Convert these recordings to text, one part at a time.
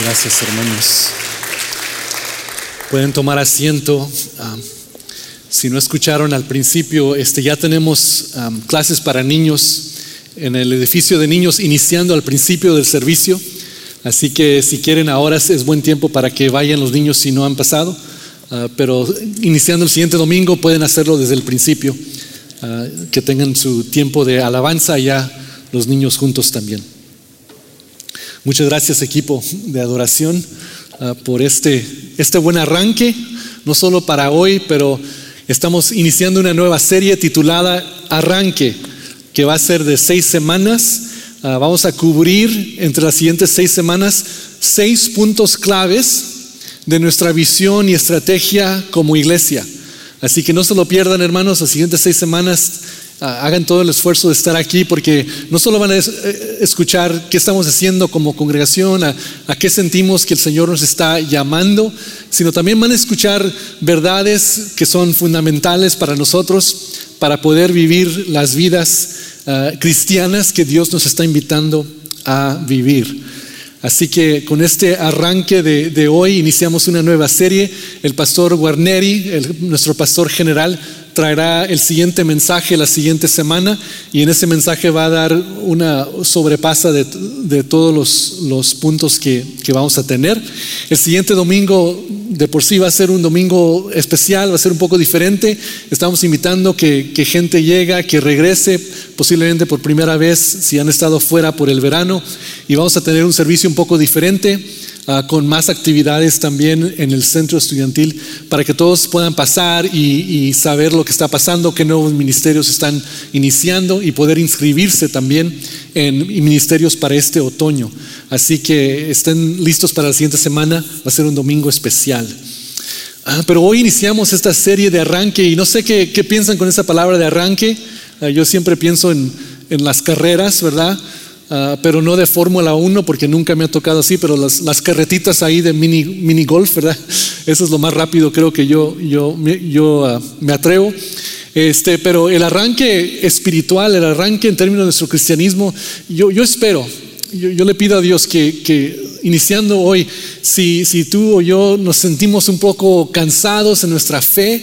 Gracias, hermanos. Pueden tomar asiento. Ah, si no escucharon al principio, este, ya tenemos clases para niños en el edificio de niños iniciando al principio del servicio. Así que si quieren ahora es buen tiempo para que vayan los niños si no han pasado. Ah, pero iniciando el siguiente domingo pueden hacerlo desde el principio. Ah, que tengan su tiempo de alabanza ya los niños juntos también. Muchas gracias equipo de adoración ah, por este, este buen arranque, no solo para hoy, pero estamos iniciando una nueva serie titulada Arranque, que va a ser de seis semanas. Ah, vamos a cubrir entre las siguientes seis semanas seis puntos claves de nuestra visión y estrategia como iglesia. Así que no se lo pierdan, hermanos, las siguientes seis semanas hagan todo el esfuerzo de estar aquí porque no solo van a eh, escuchar qué estamos haciendo como congregación, a, qué sentimos que el Señor nos está llamando, sino también van a escuchar verdades que son fundamentales para nosotros para poder vivir las vidas ah, cristianas que Dios nos está invitando a vivir. Así que con este arranque de, hoy iniciamos una nueva serie. El pastor Guarneri, nuestro pastor general, traerá el siguiente mensaje la siguiente semana y en ese mensaje va a dar una sobrepasa de, todos los, puntos que, vamos a tener. El siguiente domingo de por sí va a ser un domingo especial, va a ser un poco diferente. Estamos invitando que, que gente llegue, que regrese posiblemente por primera vez si han estado fuera por el verano y vamos a tener un servicio un poco diferente. Ah, con más actividades también en el centro estudiantil para que todos puedan pasar y, saber lo que está pasando, qué nuevos ministerios están iniciando y poder inscribirse también en ministerios para este otoño. Así que estén listos para la siguiente semana, va a ser un domingo especial. Ah, pero hoy iniciamos esta serie de arranque y no sé qué, piensan con esa palabra de arranque. Ah, yo siempre pienso en, en las carreras, ¿verdad? Ah, pero no de Fórmula 1 porque nunca me ha tocado así, pero las, carretitas ahí de mini, mini, golf, ¿verdad? Eso es lo más rápido creo que yo, yo, yo ah, me atrevo. Este, pero el arranque espiritual, el arranque en términos de nuestro cristianismo, yo, yo espero, yo, le pido a Dios que, que iniciando hoy, si, si tú o yo nos sentimos un poco cansados en nuestra fe,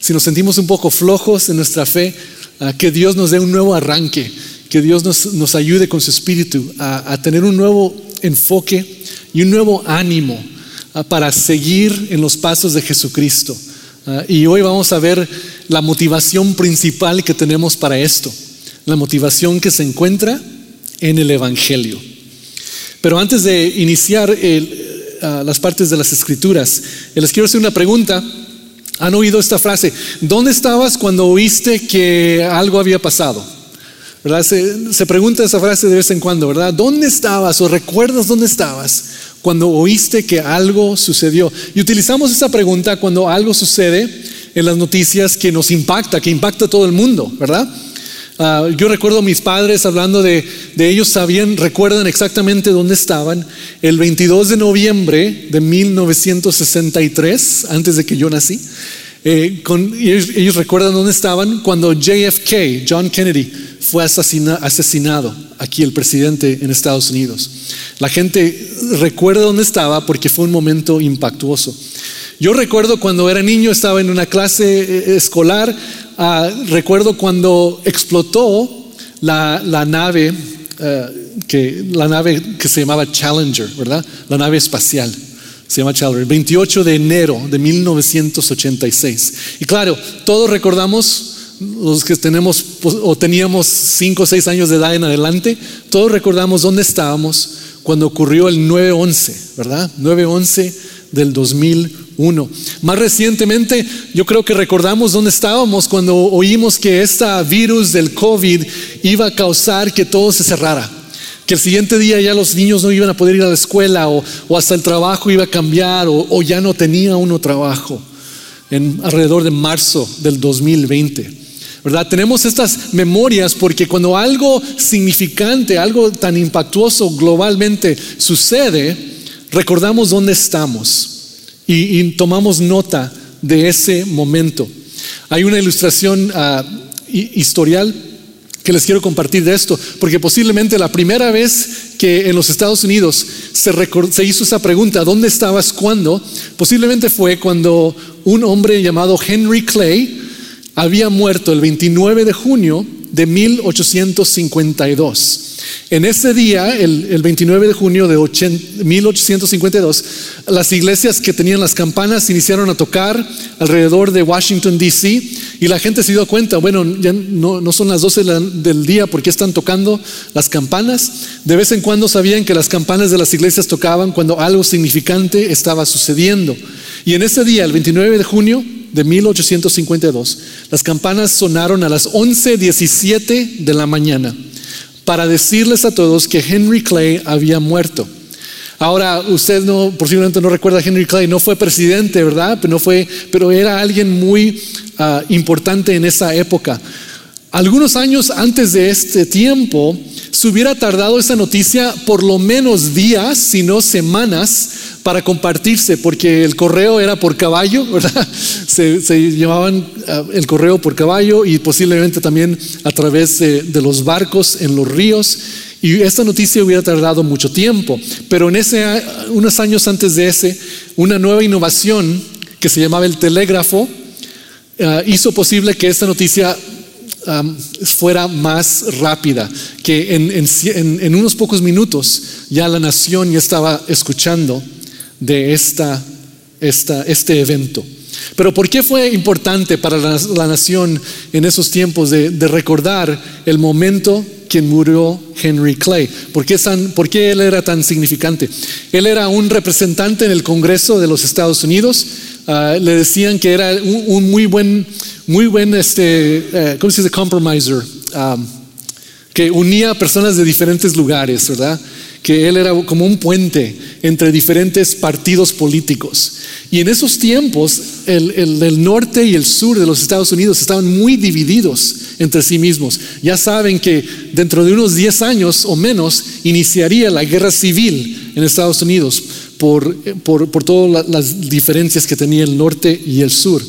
si nos sentimos un poco flojos en nuestra fe, ah, que Dios nos dé un nuevo arranque que Dios nos, ayude con su espíritu a, tener un nuevo enfoque y un nuevo ánimo ah, para seguir en los pasos de Jesucristo. Ah, y hoy vamos a ver la motivación principal que tenemos para esto, la motivación que se encuentra en el Evangelio. Pero antes de iniciar ah, las partes de las escrituras, les quiero hacer una pregunta. ¿Han oído esta frase? ¿Dónde estabas cuando oíste que algo había pasado? Se, pregunta esa frase de vez en cuando, ¿verdad? ¿Dónde estabas o recuerdas dónde estabas cuando oíste que algo sucedió? Y utilizamos esa pregunta cuando algo sucede en las noticias que nos impacta, que impacta a todo el mundo, ¿verdad? Ah, yo recuerdo a mis padres hablando de, de, ellos, sabían, recuerdan exactamente dónde estaban el 22 de noviembre de 1963, antes de que yo nací. Eh, ellos, recuerdan dónde estaban cuando JFK, John Kennedy, fue asesinado aquí, el presidente en Estados Unidos. La gente recuerda dónde estaba porque fue un momento impactuoso. Yo recuerdo cuando era niño, estaba en una clase eh, escolar, ah, recuerdo cuando explotó la, nave, eh, que, la nave que se llamaba Challenger, ¿verdad? La nave espacial se llama Challenger, 28 de enero de 1986. Y claro, todos recordamos, los que tenemos pues, o teníamos 5 o 6 años de edad en adelante, todos recordamos dónde estábamos cuando ocurrió el 9-11, ¿verdad? 9-11 del 2001. Más recientemente, yo creo que recordamos dónde estábamos cuando oímos que esta virus del COVID iba a causar que todo se cerrara que el siguiente día ya los niños no iban a poder ir a la escuela o, hasta el trabajo iba a cambiar o, ya no tenía uno trabajo en alrededor de marzo del 2020. ¿Verdad? Tenemos estas memorias porque cuando algo significante, algo tan impactuoso globalmente sucede, recordamos dónde estamos y, tomamos nota de ese momento. Hay una ilustración uh, historial que les quiero compartir de esto, porque posiblemente la primera vez que en los Estados Unidos se, se hizo esa pregunta, ¿dónde estabas cuando? Posiblemente fue cuando un hombre llamado Henry Clay había muerto el 29 de junio de 1852. En ese día, el, 29 de junio de 1852, las iglesias que tenían las campanas iniciaron a tocar alrededor de Washington, D.C. y la gente se dio cuenta, bueno, ya no, son las 12 del día porque están tocando las campanas. De vez en cuando sabían que las campanas de las iglesias tocaban cuando algo significante estaba sucediendo. Y en ese día, el 29 de junio de 1852, las campanas sonaron a las 11.17 de la mañana para decirles a todos que Henry Clay había muerto. Ahora, usted no, posiblemente no recuerda a Henry Clay, no fue presidente, ¿verdad? Pero, no fue, pero era alguien muy ah, importante en esa época. Algunos años antes de este tiempo, se hubiera tardado esa noticia por lo menos días, si no semanas, para compartirse, porque el correo era por caballo, ¿verdad? Se, llevaban ah, el correo por caballo y posiblemente también a través de, los barcos en los ríos. Y esta noticia hubiera tardado mucho tiempo. Pero en ese, unos años antes de ese, una nueva innovación que se llamaba el telégrafo ah, hizo posible que esta noticia fuera más rápida, que en, unos pocos minutos ya la nación ya estaba escuchando de esta, este evento. Pero ¿por qué fue importante para la, nación en esos tiempos de, recordar el momento que murió Henry Clay? ¿Por qué, ¿Por qué, él era tan significante? Él era un representante en el Congreso de los Estados Unidos. Ah, le decían que era un, muy buen, muy buen, este, eh, ¿cómo se dice? Compromiser. Ah, que unía personas de diferentes lugares, ¿verdad? Que él era como un puente entre diferentes partidos políticos. Y en esos tiempos, el, norte y el sur de los Estados Unidos estaban muy divididos entre sí mismos. Ya saben que dentro de unos 10 años o menos iniciaría la guerra civil en Estados Unidos por, por, todas las diferencias que tenía el norte y el sur.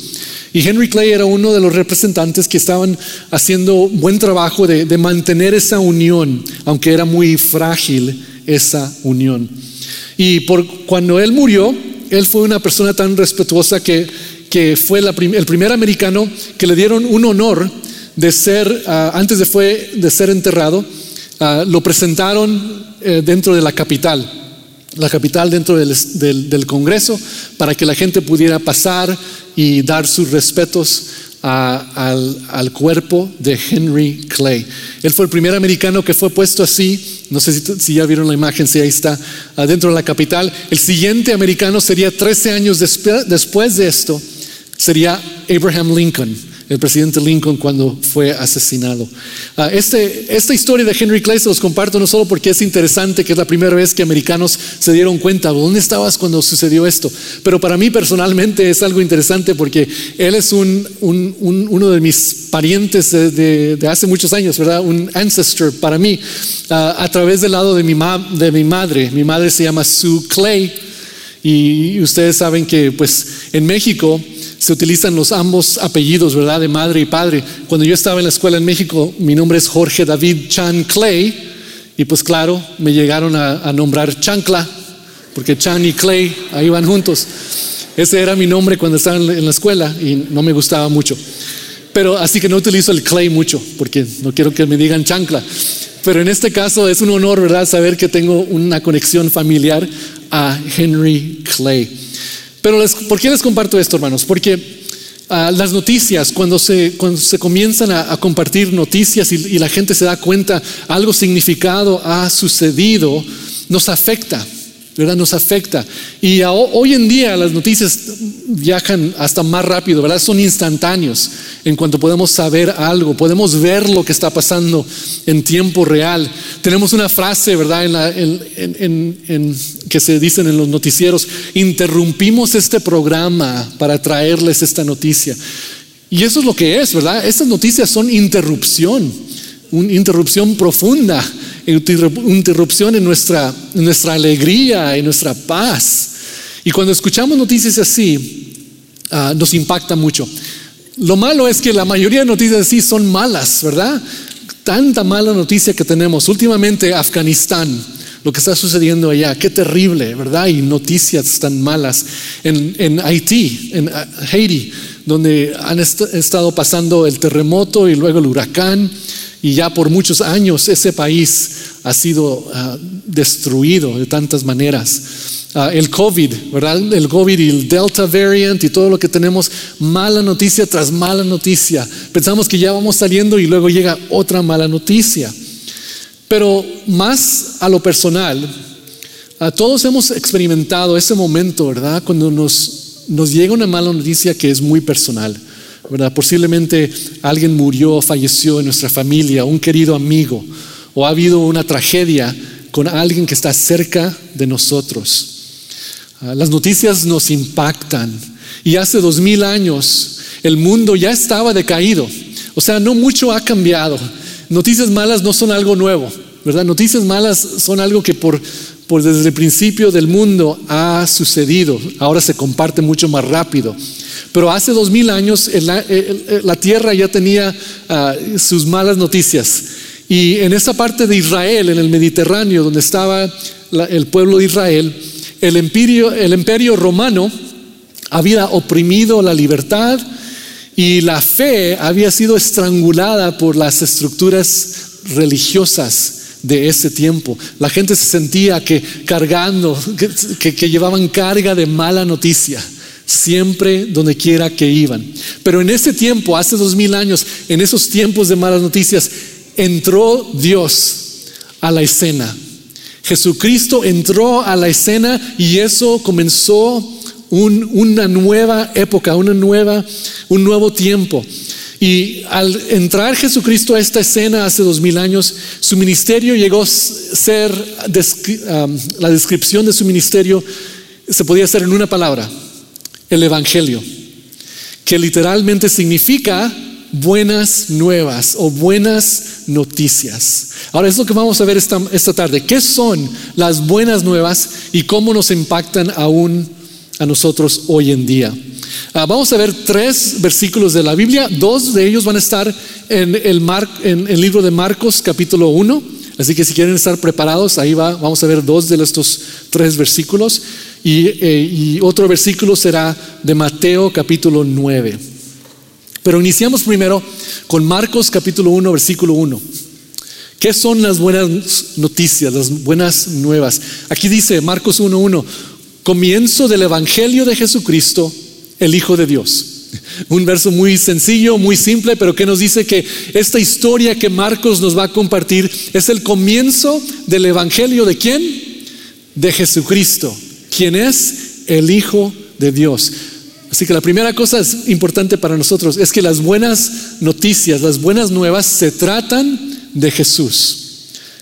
Y Henry Clay era uno de los representantes que estaban haciendo buen trabajo de, de mantener esa unión, aunque era muy frágil esa unión. Y por, cuando él murió, él fue una persona tan respetuosa que, que fue el primer americano que le dieron un honor de ser, ah, antes de, fue, de ser enterrado, ah, lo presentaron eh, dentro de la capital, la capital dentro del, del, Congreso, para que la gente pudiera pasar y dar sus respetos al, al, cuerpo de Henry Clay. Él fue el primer americano que fue puesto así no sé si, ya vieron la imagen, si ahí está adentro de la capital. El siguiente americano sería 13 años después de esto, sería Abraham Lincoln el presidente Lincoln cuando fue asesinado. Ah, este, esta historia de Henry Clay se los comparto no solo porque es interesante, que es la primera vez que americanos se dieron cuenta, ¿dónde estabas cuando sucedió esto? Pero para mí personalmente es algo interesante porque él es un, uno de mis parientes de, hace muchos años, ¿verdad? Un ancestor para mí, ah, a través del lado de mi madre. Mi madre se llama Sue Clay y ustedes saben que pues en México se utilizan los ambos apellidos, ¿verdad? De madre y padre. Cuando yo estaba en la escuela en México, mi nombre es Jorge David Chan Clay, y pues claro, me llegaron a, nombrar Chancla, porque Chan y Clay ahí van juntos. Ese era mi nombre cuando estaba en la escuela y no me gustaba mucho. Pero así que no utilizo el Clay mucho, porque no quiero que me digan chancla. Pero en este caso es un honor, ¿verdad?, saber que tengo una conexión familiar a Henry Clay. Pero ¿por qué les comparto esto, hermanos? Porque ah, las noticias, cuando se, cuando se comienzan a, compartir noticias y, y, la gente se da cuenta algo significado ha sucedido, nos afecta. ¿Verdad? Nos afecta. Y hoy en día las noticias viajan hasta más rápido, ¿verdad? Son instantáneos en cuanto podemos saber algo, podemos ver lo que está pasando en tiempo real. Tenemos una frase, ¿verdad? En que se dicen en los noticieros, interrumpimos este programa para traerles esta noticia. Y eso es lo que es, ¿verdad? Estas noticias son interrupción, una interrupción profunda interrupción en nuestra, nuestra alegría, en nuestra paz. Y cuando escuchamos noticias así, ah, nos impacta mucho. Lo malo es que la mayoría de noticias así son malas, ¿verdad? Tanta mala noticia que tenemos. Últimamente Afganistán, lo que está sucediendo allá. Qué terrible, ¿verdad? Y noticias tan malas. En, en Haití, en ah, Haití, donde han estado pasando el terremoto y luego el huracán, y ya por muchos años ese país ha sido ah, destruido de tantas maneras. Ah, el COVID, ¿verdad? El COVID y el Delta variant y todo lo que tenemos, mala noticia tras mala noticia. Pensamos que ya vamos saliendo y luego llega otra mala noticia. Pero más a lo personal, a todos hemos experimentado ese momento, ¿verdad? Cuando nos, nos llega una mala noticia que es muy personal, ¿verdad? Posiblemente alguien murió, falleció en nuestra familia, un querido amigo, o ha habido una tragedia con alguien que está cerca de nosotros. Ah, las noticias nos impactan y hace dos mil años el mundo ya estaba decaído. O sea, no mucho ha cambiado. Noticias malas no son algo nuevo, ¿verdad? Noticias malas son algo que por, por desde el principio del mundo ha sucedido. Ahora se comparte mucho más rápido. Pero hace dos mil años la, tierra ya tenía ah, sus malas noticias. Y en esa parte de Israel, en el Mediterráneo, donde estaba el pueblo de Israel, el el imperio romano había oprimido la libertad y la fe había sido estrangulada por las estructuras religiosas de ese tiempo. La gente se sentía que cargando, que, que, llevaban carga de mala noticia, siempre donde quiera que iban. Pero en ese tiempo, hace dos mil años, en esos tiempos de malas noticias, entró Dios a la escena Jesucristo entró a la escena y eso comenzó una nueva época, una nueva, un nuevo tiempo. Y al entrar Jesucristo a esta escena hace dos mil años, su ministerio llegó a ser, la descripción de su ministerio se podía hacer en una palabra, el Evangelio, que literalmente significa buenas nuevas o buenas noticias. Ahora es lo que vamos a ver esta, esta tarde. ¿Qué son las buenas nuevas y cómo nos impactan aún a nosotros hoy en día? Ah, vamos a ver tres versículos de la Biblia. Dos de ellos van a estar en el, en el libro de Marcos capítulo 1. Así que si quieren estar preparados, ahí va, vamos a ver dos de estos tres versículos. Y, eh, otro versículo será de Mateo capítulo 9. Pero iniciamos primero con Marcos capítulo 1, versículo 1. ¿Qué son las buenas noticias, las buenas nuevas? Aquí dice Marcos 1.1, comienzo del Evangelio de Jesucristo, el Hijo de Dios. Un verso muy sencillo, muy simple, pero que nos dice que esta historia que Marcos nos va a compartir es el comienzo del Evangelio de quién? De Jesucristo, quien es el Hijo de Dios. Así que la primera cosa es importante para nosotros es que las buenas noticias, las buenas nuevas se tratan de Jesús.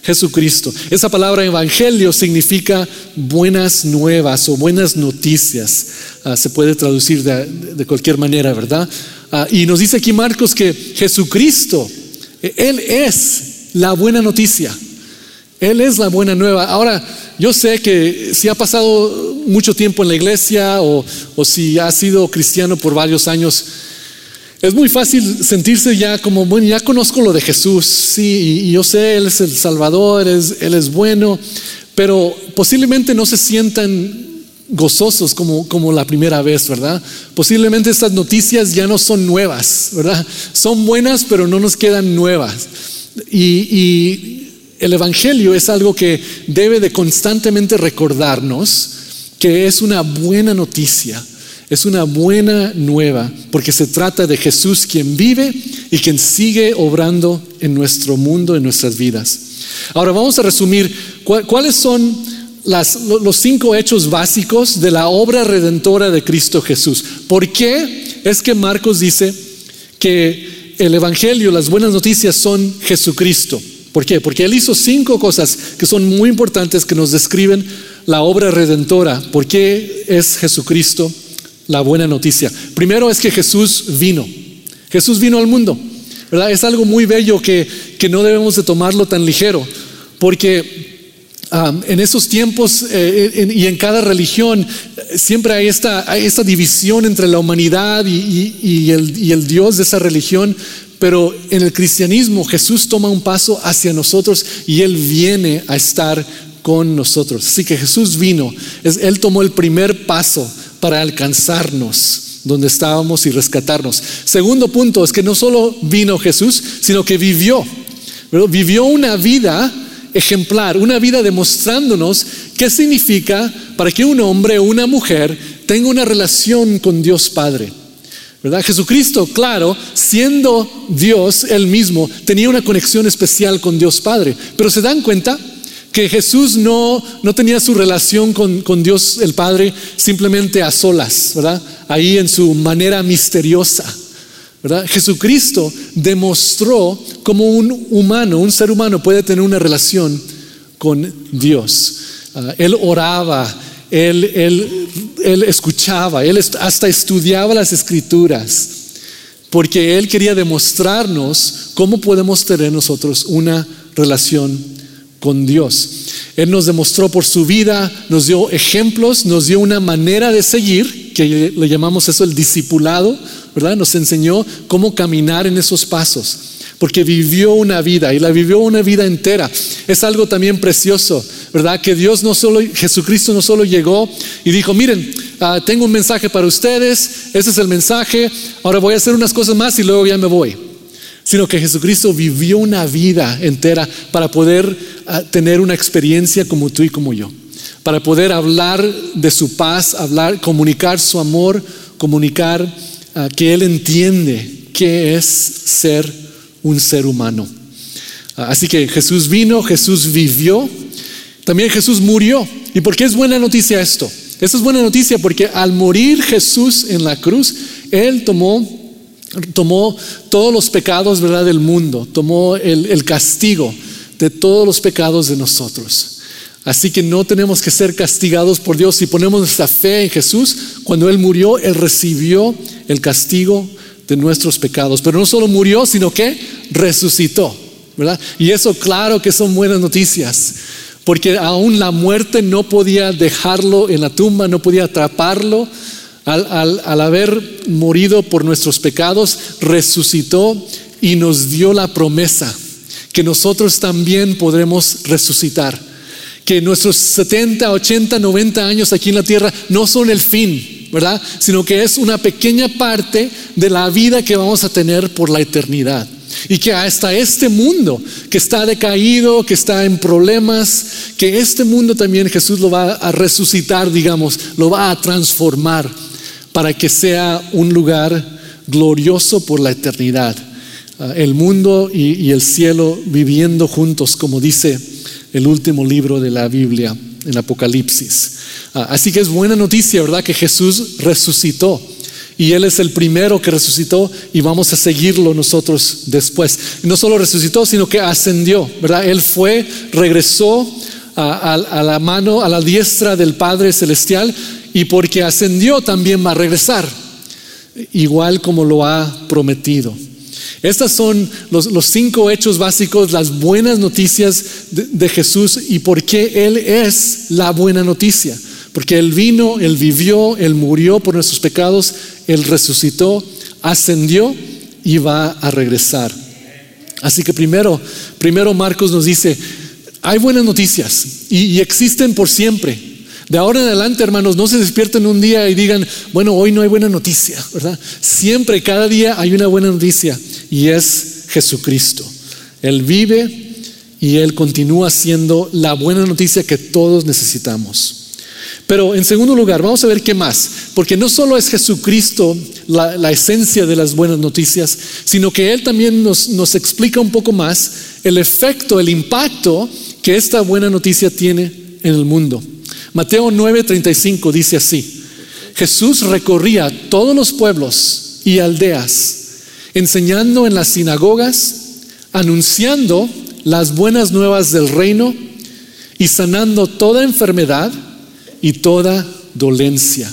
Jesucristo. Esa palabra evangelio significa buenas nuevas o buenas noticias. Ah, se puede traducir de, cualquier manera, ¿verdad? Ah, y nos dice aquí Marcos que Jesucristo, Él es la buena noticia. Él es la buena nueva. Ahora, yo sé que si ha pasado mucho tiempo en la iglesia o, si ha sido cristiano por varios años, es muy fácil sentirse ya como, bueno, ya conozco lo de Jesús, sí, y yo sé, Él es el Salvador, Él es bueno, pero posiblemente no se sientan gozosos como, como la primera vez, ¿verdad? Posiblemente estas noticias ya no son nuevas, ¿verdad? Son buenas, pero no nos quedan nuevas. y el Evangelio es algo que debe de constantemente recordarnos que es una buena noticia, es una buena nueva, porque se trata de Jesús quien vive y quien sigue obrando en nuestro mundo, en nuestras vidas. Ahora vamos a resumir cuáles son los cinco hechos básicos de la obra redentora de Cristo Jesús. ¿Por qué es que Marcos dice que el Evangelio, las buenas noticias son Jesucristo? ¿Por qué? Porque Él hizo cinco cosas que son muy importantes que nos describen la obra redentora. ¿Por qué es Jesucristo la buena noticia? Primero es que Jesús vino. Jesús vino al mundo. ¿verdad? Es algo muy bello que, que no debemos de tomarlo tan ligero. Porque um, en esos tiempos eh, y en cada religión siempre hay esta, esta división entre la humanidad y, el, y, el, Dios de esa religión, pero en el cristianismo Jesús toma un paso hacia nosotros y Él viene a estar con nosotros. Así que Jesús vino, Él tomó el primer paso para alcanzarnos donde estábamos y rescatarnos. Segundo punto es que no solo vino Jesús, sino que vivió. Vivió una vida ejemplar, una vida demostrándonos qué significa para que un hombre o una mujer tenga una relación con Dios Padre. ¿verdad? Jesucristo, claro, siendo Dios él mismo, tenía una conexión especial con Dios Padre. Pero se dan cuenta que Jesús no, no tenía su relación con, con, Dios el Padre simplemente a solas, ¿verdad? Ahí en su manera misteriosa. ¿verdad? Jesucristo demostró cómo un humano, un ser humano puede tener una relación con Dios. Ah, él oraba, él, él, él escuchaba, él hasta estudiaba las escrituras, porque él quería demostrarnos cómo podemos tener nosotros una relación con Dios. Él nos demostró por su vida, nos dio ejemplos, nos dio una manera de seguir, que le llamamos eso el discipulado, ¿verdad? Nos enseñó cómo caminar en esos pasos porque vivió una vida y la vivió una vida entera. Es algo también precioso, ¿verdad? Que Dios no solo, Jesucristo no solo llegó y dijo, miren, ah, tengo un mensaje para ustedes, ese es el mensaje, ahora voy a hacer unas cosas más y luego ya me voy. Sino que Jesucristo vivió una vida entera para poder ah, tener una experiencia como tú y como yo. Para poder hablar de su paz, hablar, comunicar su amor, comunicar ah, que Él entiende qué es ser un ser humano. Así que Jesús vino, Jesús vivió, también Jesús murió. ¿Y por qué es buena noticia esto? Esto es buena noticia porque al morir Jesús en la cruz, Él tomó tomó todos los pecados ¿verdad? del mundo, tomó el, el, castigo de todos los pecados de nosotros. Así que no tenemos que ser castigados por Dios si ponemos nuestra fe en Jesús. Cuando Él murió, Él recibió el castigo de nuestros pecados. Pero no solo murió, sino que resucitó, ¿verdad? Y eso claro que son buenas noticias, porque aún la muerte no podía dejarlo en la tumba, no podía atraparlo. Al, haber morido por nuestros pecados, resucitó y nos dio la promesa que nosotros también podremos resucitar que nuestros 70, 80, 90 años aquí en la tierra no son el fin, ¿verdad? Sino que es una pequeña parte de la vida que vamos a tener por la eternidad. Y que hasta este mundo que está decaído, que está en problemas, que este mundo también Jesús lo va a resucitar, digamos, lo va a transformar para que sea un lugar glorioso por la eternidad. Ah, el mundo y, el cielo viviendo juntos, como dice el último libro de la Biblia, el Apocalipsis. Ah, así que es buena noticia, ¿verdad? Que Jesús resucitó. Y Él es el primero que resucitó y vamos a seguirlo nosotros después. no solo resucitó, sino que ascendió, ¿verdad? Él fue, regresó a, a la mano, a la diestra del Padre Celestial y porque ascendió también va a regresar, igual como lo ha prometido. Estas son los, cinco hechos básicos, las buenas noticias de, Jesús y por qué Él es la buena noticia. Porque Él vino, Él vivió, Él murió por nuestros pecados, Él resucitó, ascendió y va a regresar. Así que primero, primero Marcos nos dice, hay buenas noticias y existen por siempre. De ahora en adelante, hermanos, no se despierten un día y digan, bueno, hoy no hay buena noticia, ¿verdad? Siempre, cada día hay una buena noticia y es Jesucristo. Él vive y Él continúa siendo la buena noticia que todos necesitamos. Pero en segundo lugar, vamos a ver qué más, porque no solo es Jesucristo la, esencia de las buenas noticias, sino que Él también nos, nos explica un poco más el efecto, el impacto que esta buena noticia tiene en el mundo. Mateo 9:35 dice así, Jesús recorría todos los pueblos y aldeas enseñando en las sinagogas, anunciando las buenas nuevas del reino y sanando toda enfermedad y toda dolencia.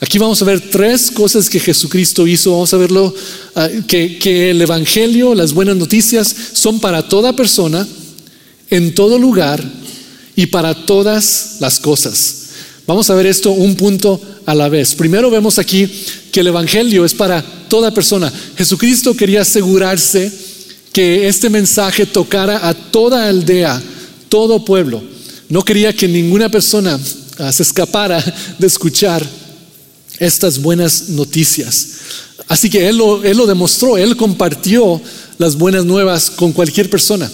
Aquí vamos a ver tres cosas que Jesucristo hizo. Vamos a verlo, ah, que, que el Evangelio, las buenas noticias, son para toda persona, en todo lugar y para todas las cosas. Vamos a ver esto un punto a la vez. Primero vemos aquí que el Evangelio es para toda persona. Jesucristo quería asegurarse que este mensaje tocara a toda aldea, todo pueblo, No quería que ninguna persona ah, se escapara de escuchar estas buenas noticias. Así que él lo, él lo demostró, él compartió las buenas nuevas con cualquier persona.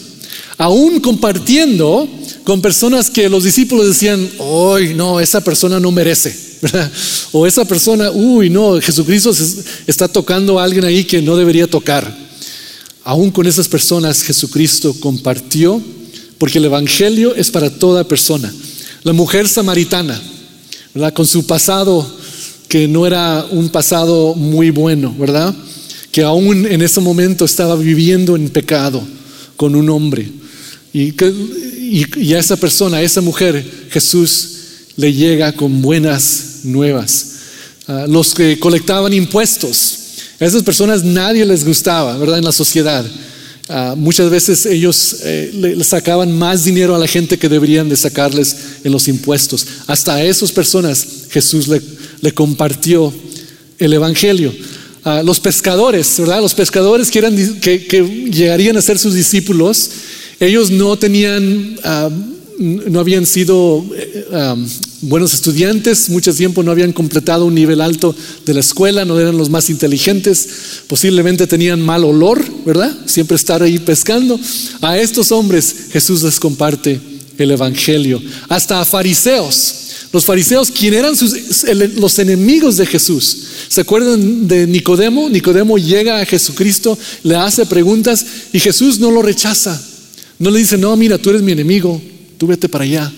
Aún compartiendo con personas que los discípulos decían, hoy no, esa persona no merece. O esa persona, uy, no, Jesucristo está tocando a alguien ahí que no debería tocar. Aún con esas personas Jesucristo compartió, porque el Evangelio es para toda persona. La mujer samaritana, con su pasado que no era un pasado muy bueno, ¿verdad? Que aún en ese momento estaba viviendo en pecado con un hombre. Y, a esa persona, a esa mujer, Jesús le llega con buenas nuevas. Ah, los que colectaban impuestos, a esas personas nadie les gustaba, ¿verdad? En la sociedad. Ah, muchas veces ellos eh, sacaban más dinero a la gente que deberían de sacarles en los impuestos. Hasta a esas personas Jesús le, compartió el Evangelio. Ah, los pescadores, ¿verdad? Los pescadores que, eran, que, llegarían a ser sus discípulos, ellos no tenían no habían sido eh, um, buenos estudiantes, mucho tiempo no habían completado un nivel alto de la escuela, no eran los más inteligentes, posiblemente tenían mal olor, ¿verdad? Siempre estar ahí pescando. A estos hombres Jesús les comparte el Evangelio, hasta a fariseos. Los fariseos, quien eran los enemigos de Jesús. ¿Se acuerdan de Nicodemo? Nicodemo llega a Jesucristo, le hace preguntas y Jesús no lo rechaza. No le dice, no, mira, tú eres mi enemigo, tú vete para allá,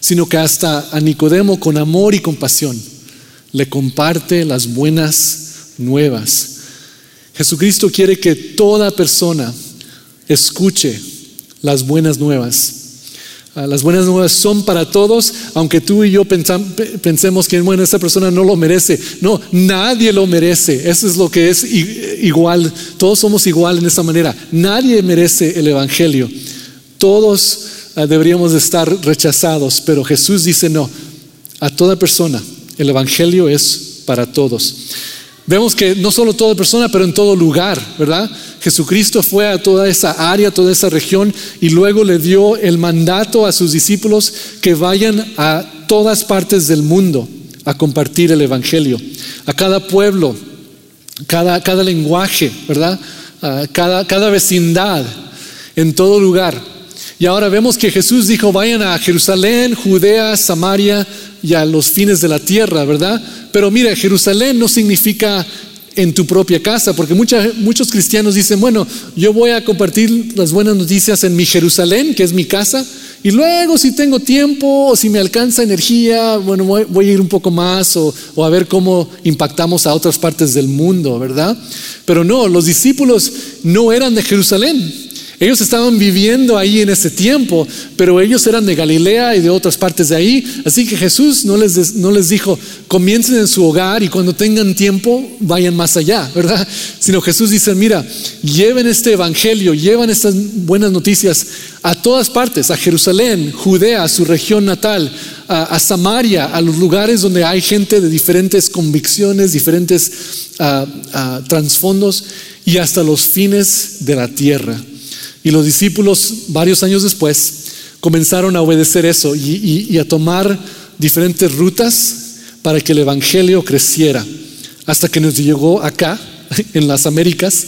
sino que hasta a Nicodemo con amor y compasión le comparte las buenas nuevas. Jesucristo quiere que toda persona escuche las buenas nuevas. Ah, las buenas nuevas son para todos, aunque tú y yo pensemos que, bueno, esa persona no lo merece. No, nadie lo merece. Eso es lo que es igual. Todos somos igual en esa manera. Nadie merece el Evangelio. Todos Ah, deberíamos estar rechazados, pero Jesús dice no, a toda persona. El Evangelio es para todos. Vemos que no solo toda persona, pero en todo lugar, ¿verdad? Jesucristo fue a toda esa área, toda esa región, y luego le dio el mandato a sus discípulos que vayan a todas partes del mundo a compartir el Evangelio, a cada pueblo, cada, cada lenguaje, ¿verdad? cada, cada vecindad, en todo lugar. Y ahora vemos que Jesús dijo, vayan a Jerusalén, Judea, Samaria y a los fines de la tierra, ¿verdad? Pero mira, Jerusalén no significa en tu propia casa, porque muchos cristianos dicen, bueno, yo voy a compartir las buenas noticias en mi Jerusalén, que es mi casa, y luego si tengo tiempo o si me alcanza energía, bueno, voy, a ir un poco más o, o, a ver cómo impactamos a otras partes del mundo, ¿verdad? Pero no, los discípulos no eran de Jerusalén, ellos estaban viviendo ahí en ese tiempo, pero ellos eran de Galilea y de otras partes de ahí. Así que Jesús no les, no les dijo, comiencen en su hogar y cuando tengan tiempo vayan más allá, ¿verdad? Sino Jesús dice, mira, lleven este evangelio, llevan estas buenas noticias a todas partes, a Jerusalén, Judea, su región natal, a, Samaria, a los lugares donde hay gente de diferentes convicciones, diferentes uh, trasfondos y hasta los fines de la tierra. Y los discípulos, varios años después, comenzaron a obedecer eso y, a tomar diferentes rutas para que el Evangelio creciera, hasta que nos llegó acá, en las Américas,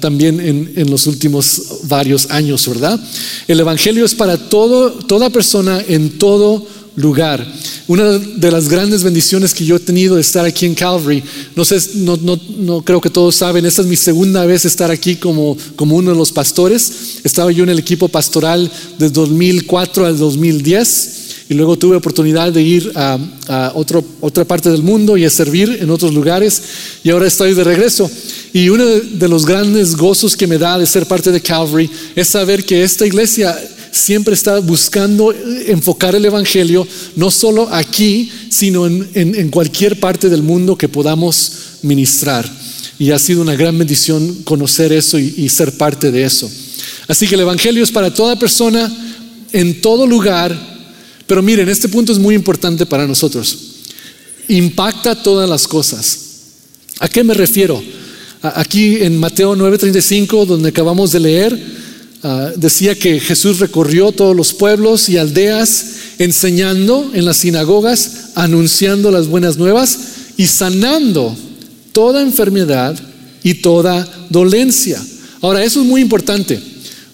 también en, los últimos varios años, ¿verdad? El Evangelio es para todo, toda persona en todo lugar. Una de las grandes bendiciones que yo he tenido de estar aquí en Calvary, no sé, no, no, no creo que todos saben, esta es mi segunda vez estar aquí como, como uno de los pastores. Estaba yo en el equipo pastoral de 2004 al 2010 y luego tuve oportunidad de ir a, a otro, otra parte del mundo y a servir en otros lugares y ahora estoy de regreso. Y uno de los grandes gozos que me da de ser parte de Calvary es saber que esta iglesia siempre está buscando enfocar el Evangelio, no solo aquí, sino en, cualquier parte del mundo que podamos ministrar. Y ha sido una gran bendición conocer eso y, y ser parte de eso. Así que el Evangelio es para toda persona, en todo lugar, pero miren, este punto es muy importante para nosotros. Impacta todas las cosas. ¿A qué me refiero? Aquí en Mateo 9:35, donde acabamos de leer, Ah, decía que Jesús recorrió todos los pueblos y aldeas enseñando en las sinagogas, anunciando las buenas nuevas y sanando toda enfermedad y toda dolencia. Ahora, eso es muy importante,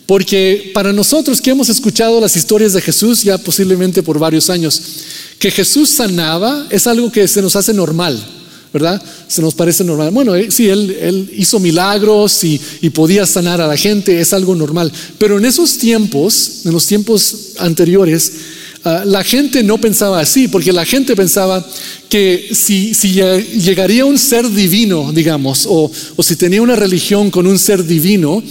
porque para nosotros que hemos escuchado las historias de Jesús ya posiblemente por varios años, que Jesús sanaba es algo que se nos hace normal. ¿Verdad? Se nos parece normal. Bueno, eh, sí, él, hizo milagros y, podía sanar a la gente, es algo normal. Pero en esos tiempos, en los tiempos anteriores, ah, la gente no pensaba así, porque la gente pensaba que si, llegaría un ser divino, digamos, o si tenía una religión con un ser divino,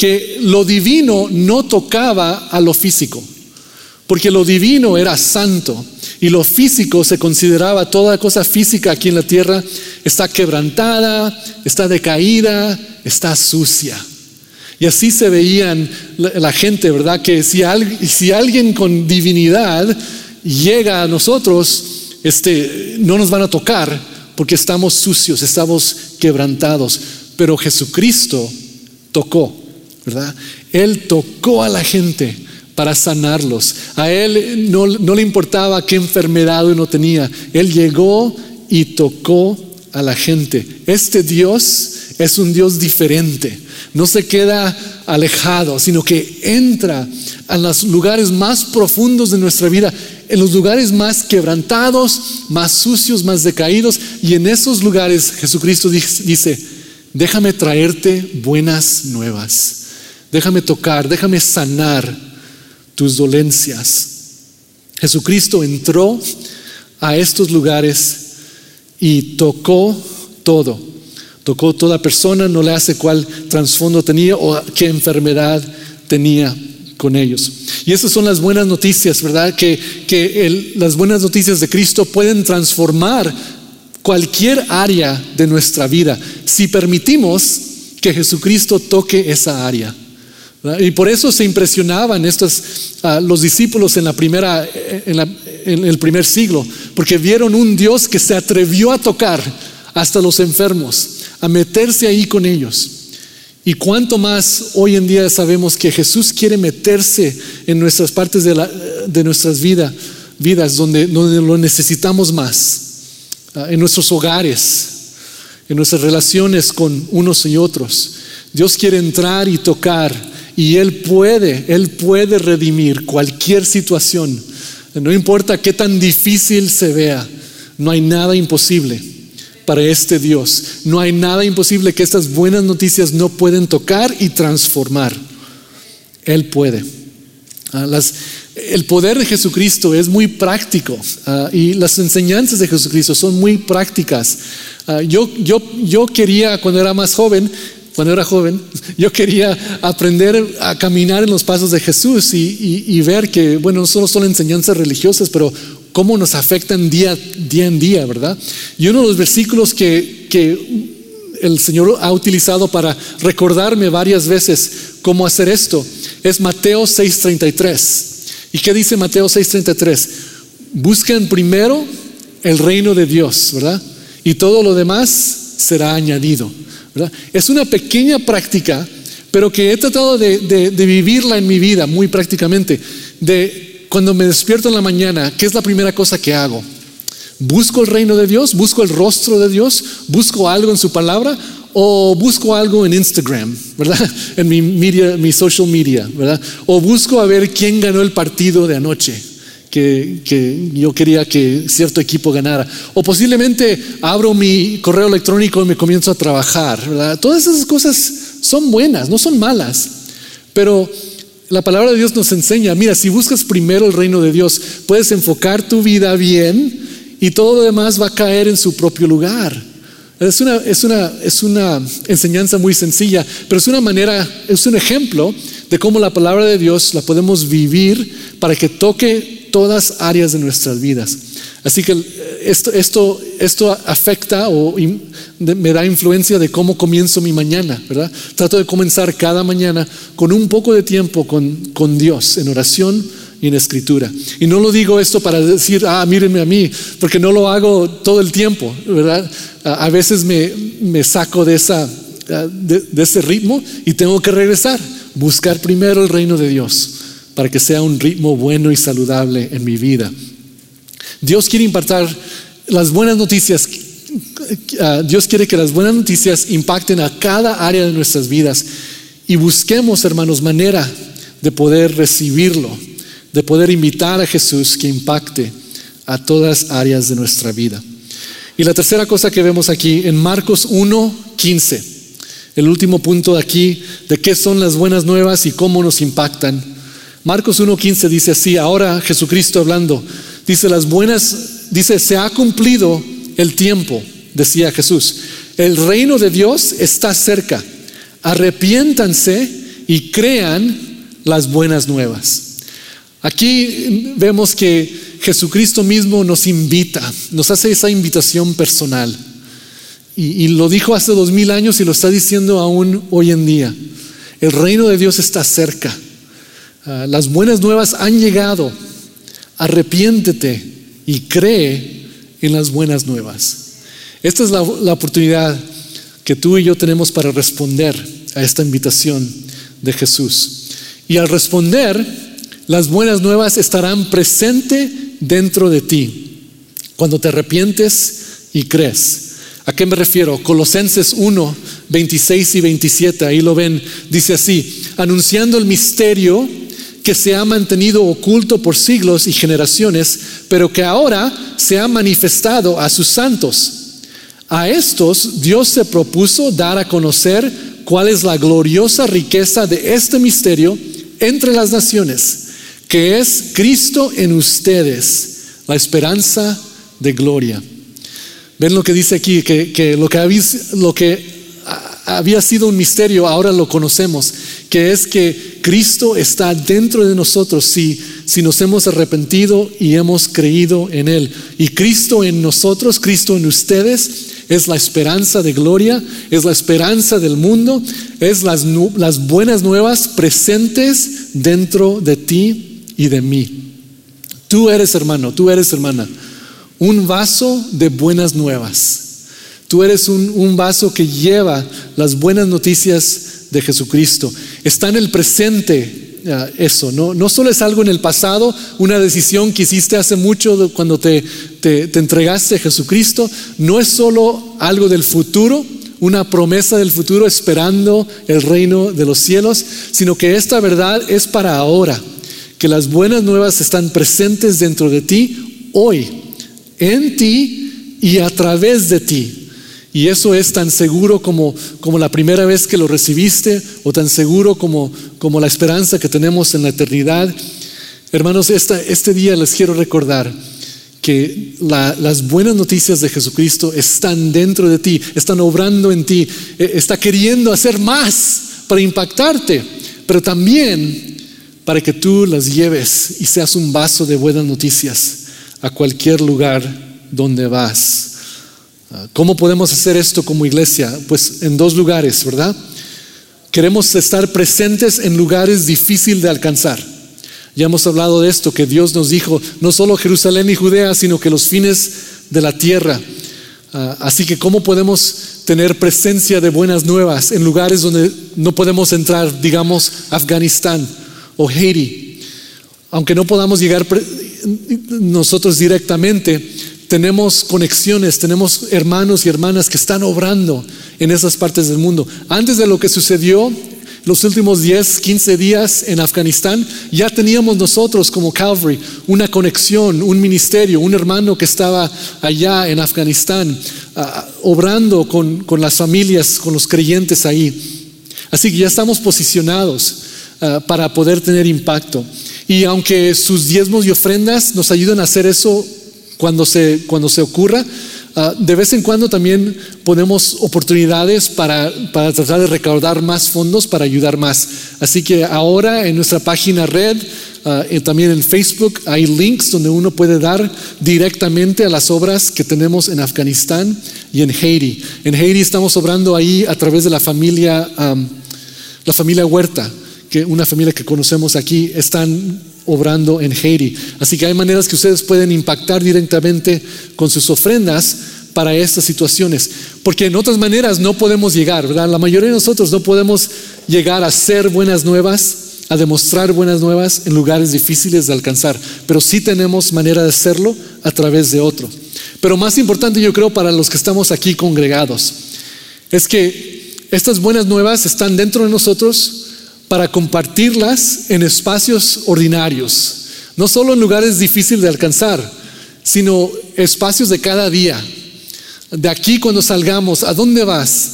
que lo divino no tocaba a lo físico, porque lo divino era santo. Y lo físico se consideraba toda cosa física aquí en la tierra está quebrantada, está decaída, está sucia. Y así se veían la, gente, ¿verdad? Que si, si, alguien con divinidad llega a nosotros, este, no nos van a tocar porque estamos sucios, estamos quebrantados. Pero Jesucristo tocó, ¿verdad? Él tocó a la gente para sanarlos. A él no, le importaba qué enfermedad uno tenía. Él llegó y tocó a la gente. Este Dios es un Dios diferente. No se queda alejado, sino que entra a los lugares más profundos de nuestra vida, en los lugares más quebrantados, más sucios, más decaídos. Y en esos lugares Jesucristo dice, déjame traerte buenas nuevas. Déjame tocar, déjame sanar tus dolencias. Jesucristo entró a estos lugares y tocó todo. Tocó toda persona, no le hace cuál trasfondo tenía o qué enfermedad tenía con ellos. Y esas son las buenas noticias, ¿verdad? Que, que las buenas noticias de Cristo pueden transformar cualquier área de nuestra vida si permitimos que Jesucristo toque esa área. Y por eso se impresionaban estos, ah, los discípulos en, la primera, en, el primer siglo, porque vieron un Dios que se atrevió a tocar hasta los enfermos, a meterse ahí con ellos. Y cuánto más hoy en día sabemos que Jesús quiere meterse en nuestras partes de, la, de nuestras vidas, vidas donde, donde lo necesitamos más, ah, en nuestros hogares, en nuestras relaciones con unos y otros. Dios quiere entrar y tocar y Él puede, Él puede redimir cualquier situación. No importa qué tan difícil se vea, no hay nada imposible para este Dios. No hay nada imposible que estas buenas noticias no pueden tocar y transformar. Él puede. Ah, el poder de Jesucristo es muy práctico ah, y las enseñanzas de Jesucristo son muy prácticas. Ah, yo, yo, yo quería, cuando era más joven, cuando joven, yo quería aprender a caminar en los pasos de Jesús y, ver que, bueno, no solo son enseñanzas religiosas, pero cómo nos afectan día, día en día, ¿verdad? Y uno de los versículos que, que el Señor ha utilizado para recordarme varias veces cómo hacer esto es Mateo 6:33. ¿Y qué dice Mateo 6:33? Busquen primero el reino de Dios, ¿verdad? Y todo lo demás será añadido. Es una pequeña práctica, pero que he tratado de, vivirla en mi vida muy prácticamente. De cuando me despierto en la mañana, ¿qué es la primera cosa que hago? ¿Busco el reino de Dios? ¿Busco el rostro de Dios? ¿Busco algo en su palabra? ¿O busco algo en Instagram, verdad? En mi, media, mi social media, ¿verdad? ¿O busco a ver quién ganó el partido de anoche? Que, yo quería que cierto equipo ganara. O posiblemente abro mi correo electrónico y me comienzo a trabajar. Todas esas cosas son buenas, no son malas. Pero la palabra de Dios nos enseña, mira, si buscas primero el reino de Dios, puedes enfocar tu vida bien y todo lo demás va a caer en su propio lugar. Es una, es, una, es una enseñanza muy sencilla, pero es una manera, es un ejemplo de cómo la palabra de Dios la podemos vivir para que toque todas áreas de nuestras vidas. Así que esto, esto, esto afecta o me da influencia de cómo comienzo mi mañana, ¿verdad? Trato de comenzar cada mañana con un poco de tiempo con, con Dios, en oración y en escritura. Y no lo digo esto para decir, ah, mírenme a mí, porque no lo hago todo el tiempo, ¿verdad? A, veces me, me, saco de, esa, de ese ritmo y tengo que regresar, buscar primero el reino de Dios para que sea un ritmo bueno y saludable en mi vida. Dios quiere impartir las buenas noticias. Ah, Dios quiere que las buenas noticias impacten a cada área de nuestras vidas y busquemos, hermanos, manera de poder recibirlo, de poder invitar a Jesús que impacte a todas áreas de nuestra vida. Y la tercera cosa que vemos aquí en Marcos 1, 15, el último punto aquí de qué son las buenas nuevas y cómo nos impactan. Marcos 1:15 dice así, ahora Jesucristo hablando, dice las buenas, dice, se ha cumplido el tiempo, decía Jesús. El reino de Dios está cerca. Arrepiéntanse y crean las buenas nuevas. Aquí vemos que Jesucristo mismo nos invita, nos hace esa invitación personal. Y, y, lo dijo hace dos mil años y lo está diciendo aún hoy en día. El reino de Dios está cerca. Ah, las buenas nuevas han llegado. Arrepiéntete y cree en las buenas nuevas. Esta es la, la oportunidad que tú y yo tenemos para responder a esta invitación de Jesús. Y al responder, las buenas nuevas estarán presentes dentro de ti cuando te arrepientes y crees. ¿A qué me refiero? Colosenses 1, 26 y 27, ahí lo ven, dice así, anunciando el misterio que se ha mantenido oculto por siglos y generaciones, pero que ahora se ha manifestado a sus santos. A estos Dios se propuso dar a conocer cuál es la gloriosa riqueza de este misterio entre las naciones, que es Cristo en ustedes, la esperanza de gloria. Ven lo que dice aquí, que, lo, que lo que había sido un misterio, ahora lo conocemos, que es que Cristo está dentro de nosotros si, si nos hemos arrepentido y hemos creído en Él. Y Cristo en nosotros, Cristo en ustedes, es la esperanza de gloria, es la esperanza del mundo, es las, las buenas nuevas presentes dentro de ti y de mí. Tú eres hermano, tú eres hermana, un vaso de buenas nuevas. Tú eres un, un vaso que lleva las buenas noticias de Jesucristo. Está en el presente eso, ¿no? no solo es algo en el pasado, una decisión que hiciste hace mucho cuando te, te, te entregaste a Jesucristo, no es solo algo del futuro, una promesa del futuro esperando el reino de los cielos, sino que esta verdad es para ahora, que las buenas nuevas están presentes dentro de ti hoy, en ti y a través de ti. Y eso es tan seguro como, como la primera vez que lo recibiste o tan seguro como, como la esperanza que tenemos en la eternidad. Hermanos, este día les quiero recordar que las buenas noticias de Jesucristo están dentro de ti, están obrando en ti, e, está queriendo hacer más para impactarte, pero también para que tú las lleves y seas un vaso de buenas noticias a cualquier lugar donde vas. Ah, ¿Cómo podemos hacer esto como iglesia? Pues en dos lugares, ¿verdad? Queremos estar presentes en lugares difíciles de alcanzar. Ya hemos hablado de esto, que Dios nos dijo, no solo Jerusalén y Judea, sino que los fines de la tierra. Ah, así que, ¿cómo podemos tener presencia de buenas nuevas en lugares donde no podemos entrar, digamos, Afganistán o Haití? Aunque no podamos llegar nosotros directamente, tenemos conexiones, tenemos hermanos y hermanas que están obrando en esas partes del mundo. Antes de lo que sucedió los últimos 10, 15 días en Afganistán, ya teníamos nosotros como Calvary una conexión, un ministerio, un hermano que estaba allá en Afganistán, ah, obrando con, con, las familias, con los creyentes ahí. Así que ya estamos posicionados ah, para poder tener impacto. Y aunque sus diezmos y ofrendas nos ayudan a hacer eso cuando se, cuando se ocurra. Ah, de vez en cuando también ponemos oportunidades para, para, tratar de recaudar más fondos para ayudar más. Así que ahora en nuestra página red, uh, también en Facebook, hay links donde uno puede dar directamente a las obras que tenemos en Afganistán y en Haiti. En Haiti estamos obrando ahí a través de la familia, la familia Huerta, que una familia que conocemos aquí, están obrando en Haiti. Así que hay maneras que ustedes pueden impactar directamente con sus ofrendas para estas situaciones. Porque en otras maneras no podemos llegar, ¿verdad? La mayoría de nosotros no podemos llegar a ser buenas nuevas a demostrar buenas nuevas en lugares difíciles de alcanzar, pero sí tenemos manera de hacerlo a través de otro. Pero más importante yo creo para los que estamos aquí congregados, es que estas buenas nuevas están dentro de nosotros para compartirlas en espacios ordinarios, no solo en lugares difíciles de alcanzar, sino espacios de cada día. De aquí cuando salgamos, ¿a dónde vas?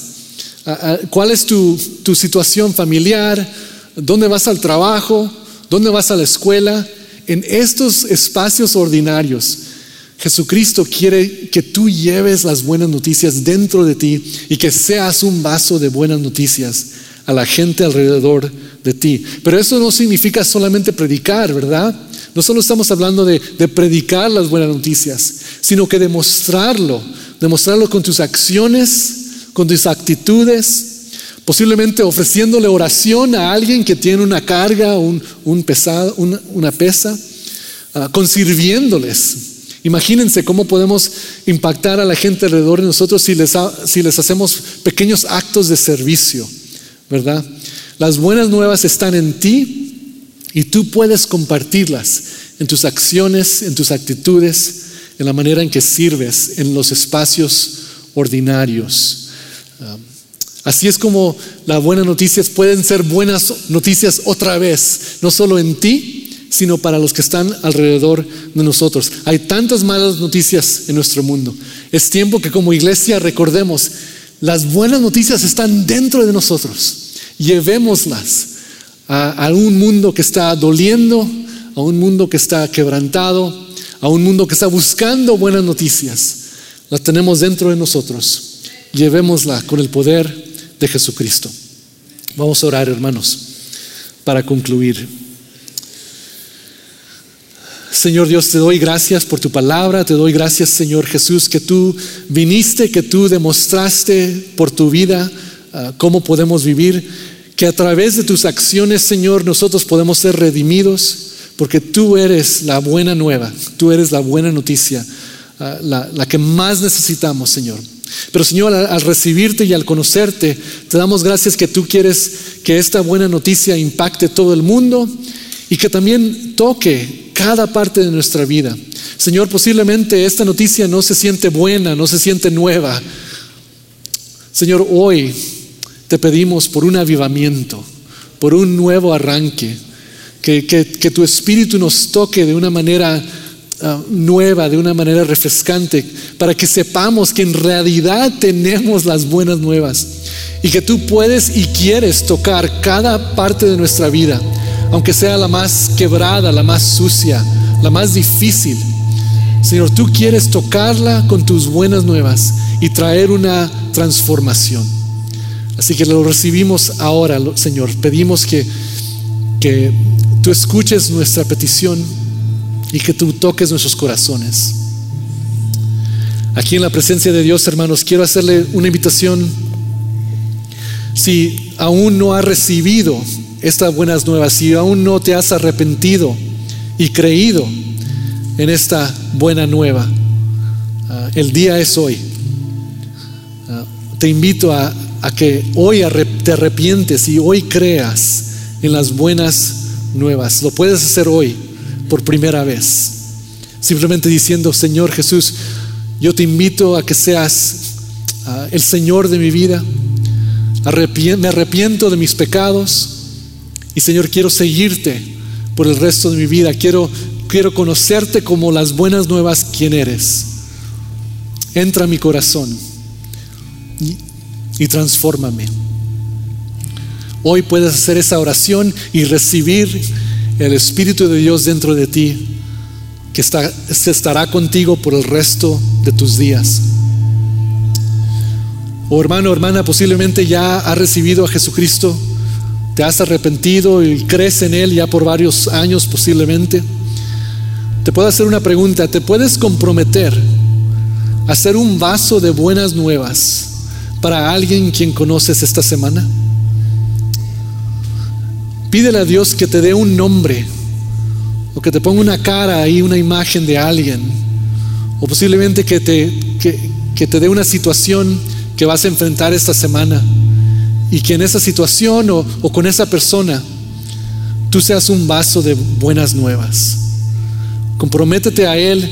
¿Cuál es tu, tu situación familiar? ¿Dónde vas al trabajo? ¿Dónde vas a la escuela? En estos espacios ordinarios, Jesucristo quiere que tú lleves las buenas noticias dentro de ti y que seas un vaso de buenas noticias a la gente alrededor de ti. Pero eso no significa solamente predicar, ¿verdad? No solo estamos hablando de, predicar las buenas noticias, sino que demostrarlo, demostrarlo con tus acciones, con tus actitudes, posiblemente ofreciéndole oración a alguien que tiene una carga, un, pesado, una, pesa, uh, consirviéndoles. Imagínense cómo podemos impactar a la gente alrededor de nosotros si les, si les hacemos pequeños actos de servicio, ¿verdad? Las buenas nuevas están en ti y tú puedes compartirlas en tus acciones, en tus actitudes, en la manera en que sirves en los espacios ordinarios. Um, así es como las buenas noticias pueden ser buenas noticias otra vez, no solo en ti, sino para los que están alrededor de nosotros. Hay tantas malas noticias en nuestro mundo. Es tiempo que como iglesia recordemos, las buenas noticias están dentro de nosotros. Llevémoslas a, un mundo que está doliendo, a un mundo que está quebrantado, a un mundo que está buscando buenas noticias. Las tenemos dentro de nosotros. Llevémosla con el poder de Jesucristo. Vamos a orar, hermanos, para concluir. Señor Dios, te doy gracias por tu palabra, te doy gracias, Señor Jesús, que tú viniste, que tú demostraste por tu vida ah, cómo podemos vivir que a través de tus acciones, Señor, nosotros podemos ser redimidos, porque tú eres la buena nueva, tú eres la buena noticia, ah, la, que más necesitamos, Señor. Pero Señor, al, recibirte y al conocerte, te damos gracias que tú quieres que esta buena noticia impacte todo el mundo y que también toque cada parte de nuestra vida. Señor, posiblemente esta noticia no se siente buena, no se siente nueva. Señor, hoy te pedimos por un avivamiento, por un nuevo arranque, que, tu espíritu nos toque de una manera ah, nueva, de una manera refrescante, para que sepamos que en realidad tenemos las buenas nuevas y que tú puedes y quieres tocar cada parte de nuestra vida, aunque sea la más quebrada, la más sucia, la más difícil. Señor, tú quieres tocarla con tus buenas nuevas y traer una transformación. Así que lo recibimos ahora, Señor. Pedimos que, que tú escuches nuestra petición y que tú toques nuestros corazones. Aquí en la presencia de Dios, hermanos, quiero hacerle una invitación. Si aún no has recibido estas buenas nuevas, si aún no te has arrepentido y creído en esta buena nueva, ah, el día es hoy. Ah, te invito a, que hoy te arrepientes y hoy creas en las buenas nuevas. Lo puedes hacer hoy por primera vez. Simplemente diciendo, Señor Jesús, yo te invito a que seas ah, el Señor de mi vida. me arrepiento de mis pecados y Señor, quiero seguirte por el resto de mi vida. Quiero, quiero conocerte como las buenas nuevas, quien eres. Entra a mi corazón y transfórmame. Hoy puedes hacer esa oración y recibir el Espíritu de Dios dentro de ti, que está, se estará contigo por el resto de tus días. O hermano, hermana, posiblemente ya has recibido a Jesucristo, te has arrepentido y crees en Él ya por varios años posiblemente. Te puedo hacer una pregunta, ¿te puedes comprometer a ser un vaso de buenas nuevas? para alguien quien conoces esta semana? Pídele a Dios que te dé un nombre o que te ponga una cara ahí, una imagen de alguien o posiblemente que te, que, te dé una situación que vas a enfrentar esta semana y que en esa situación o, con esa persona tú seas un vaso de buenas nuevas. Comprométete a Él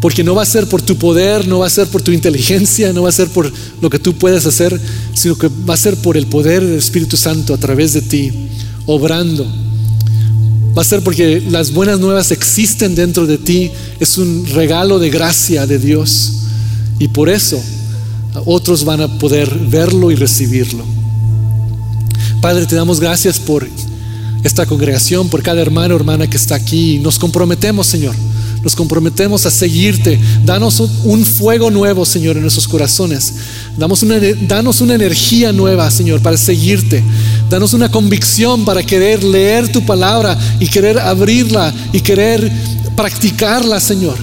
porque no va a ser por tu poder, no va a ser por tu inteligencia, no va a ser por lo que tú puedes hacer, sino que va a ser por el poder del Espíritu Santo a través de ti, obrando. Va a ser porque las buenas nuevas existen dentro de ti, es un regalo de gracia de Dios. Y por eso otros van a poder verlo y recibirlo. Padre, te damos gracias por esta congregación, por cada hermano o hermana que está aquí. Nos comprometemos, Señor nos comprometemos a seguirte. Danos un fuego nuevo, Señor, en nuestros corazones. Damos una, danos una energía nueva, Señor, para seguirte. Danos una convicción para querer leer tu palabra y querer abrirla y querer practicarla, Señor.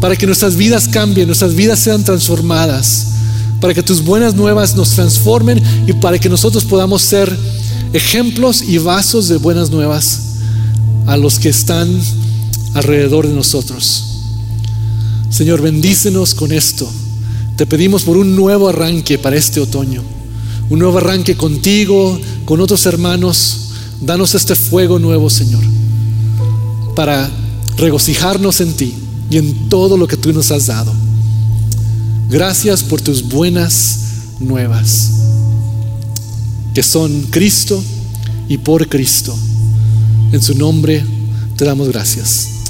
Para que nuestras vidas cambien, nuestras vidas sean transformadas. Para que tus buenas nuevas nos transformen y para que nosotros podamos ser ejemplos y vasos de buenas nuevas a los que están alrededor de nosotros. Señor, bendícenos con esto. Te pedimos por un nuevo arranque para este otoño. Un nuevo arranque contigo, con otros hermanos. Danos este fuego nuevo, Señor, para regocijarnos en ti y en todo lo que tú nos has dado. Gracias por tus buenas nuevas, que son Cristo y por Cristo. En su nombre te damos gracias.